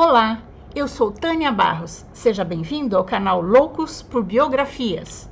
Olá, eu sou Tânia Barros. Seja bem-vindo ao canal Loucos por Biografias.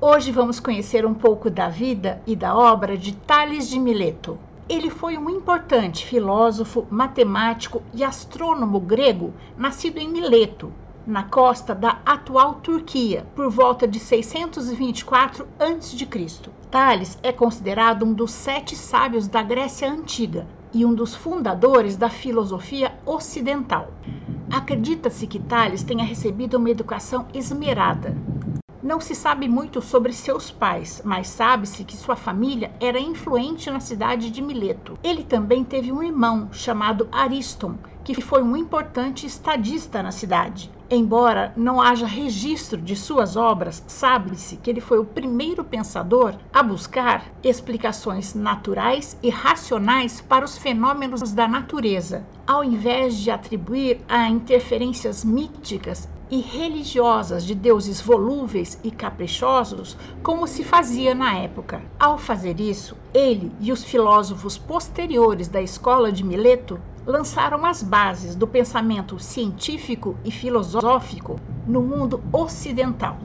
Hoje vamos conhecer um pouco da vida e da obra de Tales de Mileto. Ele foi um importante filósofo, matemático e astrônomo grego nascido em Mileto, na costa da atual Turquia, por volta de 624 a.C. Tales é considerado um dos sete sábios da Grécia Antiga e um dos fundadores da filosofia ocidental. Acredita-se que Tales tenha recebido uma educação esmerada. Não se sabe muito sobre seus pais, mas sabe-se que sua família era influente na cidade de Mileto. Ele também teve um irmão chamado Ariston, que foi um importante estadista na cidade. Embora não haja registro de suas obras, sabe-se que ele foi o primeiro pensador a buscar explicações naturais e racionais para os fenômenos da natureza, ao invés de atribuir a interferências míticas e religiosas de deuses volúveis e caprichosos, como se fazia na época. Ao fazer isso, ele e os filósofos posteriores da escola de Mileto lançaram as bases do pensamento científico e filosófico no mundo ocidental.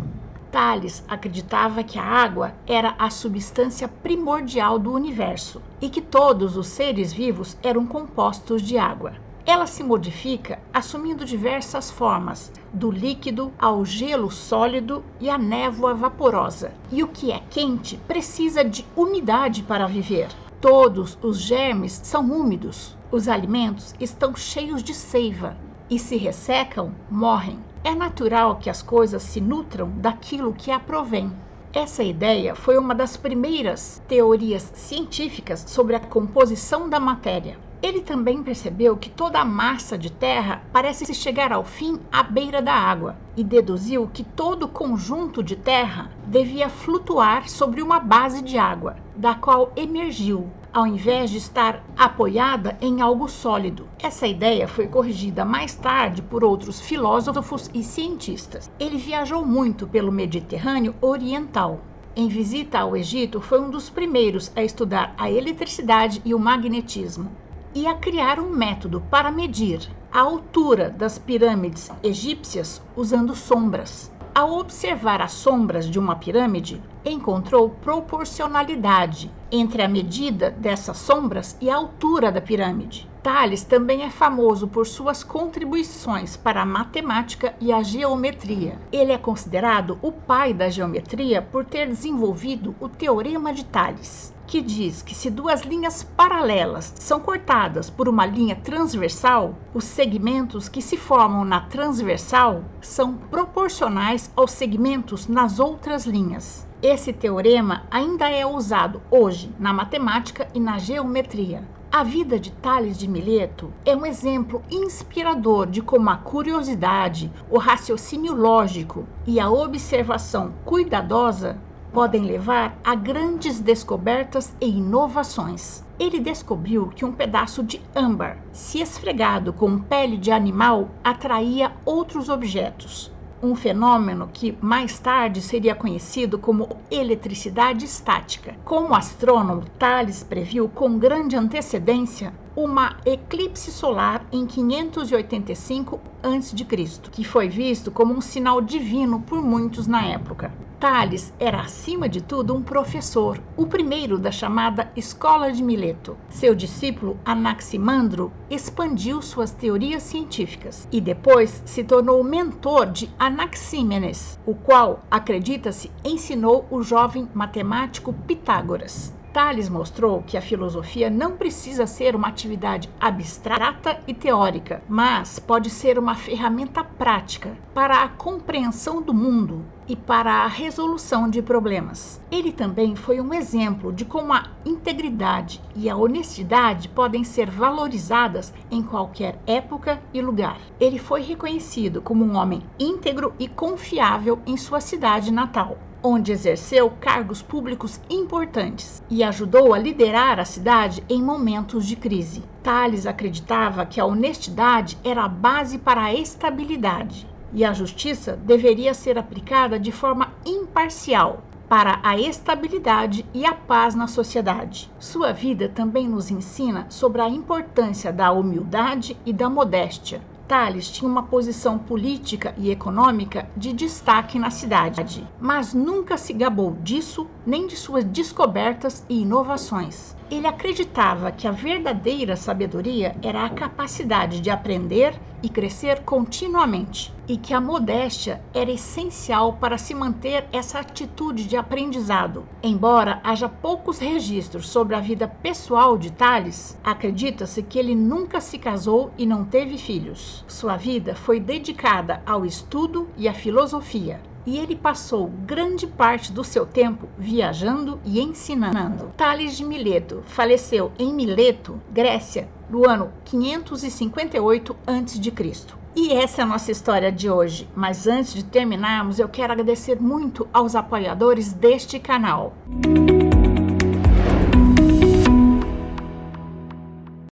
Tales acreditava que a água era a substância primordial do universo e que todos os seres vivos eram compostos de água. Ela se modifica assumindo diversas formas, do líquido ao gelo sólido e à névoa vaporosa. E o que é quente precisa de umidade para viver. Todos os germes são úmidos. Os alimentos estão cheios de seiva e se ressecam, morrem. É natural que as coisas se nutram daquilo que a provém. Essa ideia foi uma das primeiras teorias científicas sobre a composição da matéria. Ele também percebeu que toda a massa de terra parece chegar ao fim à beira da água e deduziu que todo conjunto de terra devia flutuar sobre uma base de água, da qual emergiu, ao invés de estar apoiada em algo sólido. Essa ideia foi corrigida mais tarde por outros filósofos e cientistas. Ele viajou muito pelo Mediterrâneo Oriental. Em visita ao Egito, foi um dos primeiros a estudar a eletricidade e o magnetismo e a criar um método para medir a altura das pirâmides egípcias usando sombras. Ao observar as sombras de uma pirâmide, encontrou proporcionalidade entre a medida dessas sombras e a altura da pirâmide. Tales também é famoso por suas contribuições para a matemática e a geometria. Ele é considerado o pai da geometria por ter desenvolvido o Teorema de Tales que diz que se duas linhas paralelas são cortadas por uma linha transversal, os segmentos que se formam na transversal são proporcionais aos segmentos nas outras linhas. Esse teorema ainda é usado hoje na matemática e na geometria. A vida de Tales de Mileto é um exemplo inspirador de como a curiosidade, o raciocínio lógico e a observação cuidadosa podem levar a grandes descobertas e inovações. Ele descobriu que um pedaço de âmbar, se esfregado com pele de animal, atraía outros objetos. Um fenômeno que mais tarde seria conhecido como eletricidade estática. Como astrônomo, Thales previu com grande antecedência uma eclipse solar em 585 a.C., que foi visto como um sinal divino por muitos na época. Tales era, acima de tudo, um professor, o primeiro da chamada Escola de Mileto. Seu discípulo Anaximandro expandiu suas teorias científicas e depois se tornou mentor de Anaxímenes, o qual, acredita-se, ensinou o jovem matemático Pitágoras. Tales mostrou que a filosofia não precisa ser uma atividade abstrata e teórica, mas pode ser uma ferramenta prática para a compreensão do mundo e para a resolução de problemas. Ele também foi um exemplo de como a integridade e a honestidade podem ser valorizadas em qualquer época e lugar. Ele foi reconhecido como um homem íntegro e confiável em sua cidade natal onde exerceu cargos públicos importantes e ajudou a liderar a cidade em momentos de crise. Tales acreditava que a honestidade era a base para a estabilidade e a justiça deveria ser aplicada de forma imparcial, para a estabilidade e a paz na sociedade. Sua vida também nos ensina sobre a importância da humildade e da modéstia. Tales tinha uma posição política e econômica de destaque na cidade, mas nunca se gabou disso nem de suas descobertas e inovações. Ele acreditava que a verdadeira sabedoria era a capacidade de aprender e crescer continuamente, e que a modéstia era essencial para se manter essa atitude de aprendizado. Embora haja poucos registros sobre a vida pessoal de Tales, acredita-se que ele nunca se casou e não teve filhos. Sua vida foi dedicada ao estudo e à filosofia, e ele passou grande parte do seu tempo viajando e ensinando. Tales de Mileto faleceu em Mileto, Grécia, no ano 558 a.C. E essa é a nossa história de hoje. Mas antes de terminarmos, eu quero agradecer muito aos apoiadores deste canal. Música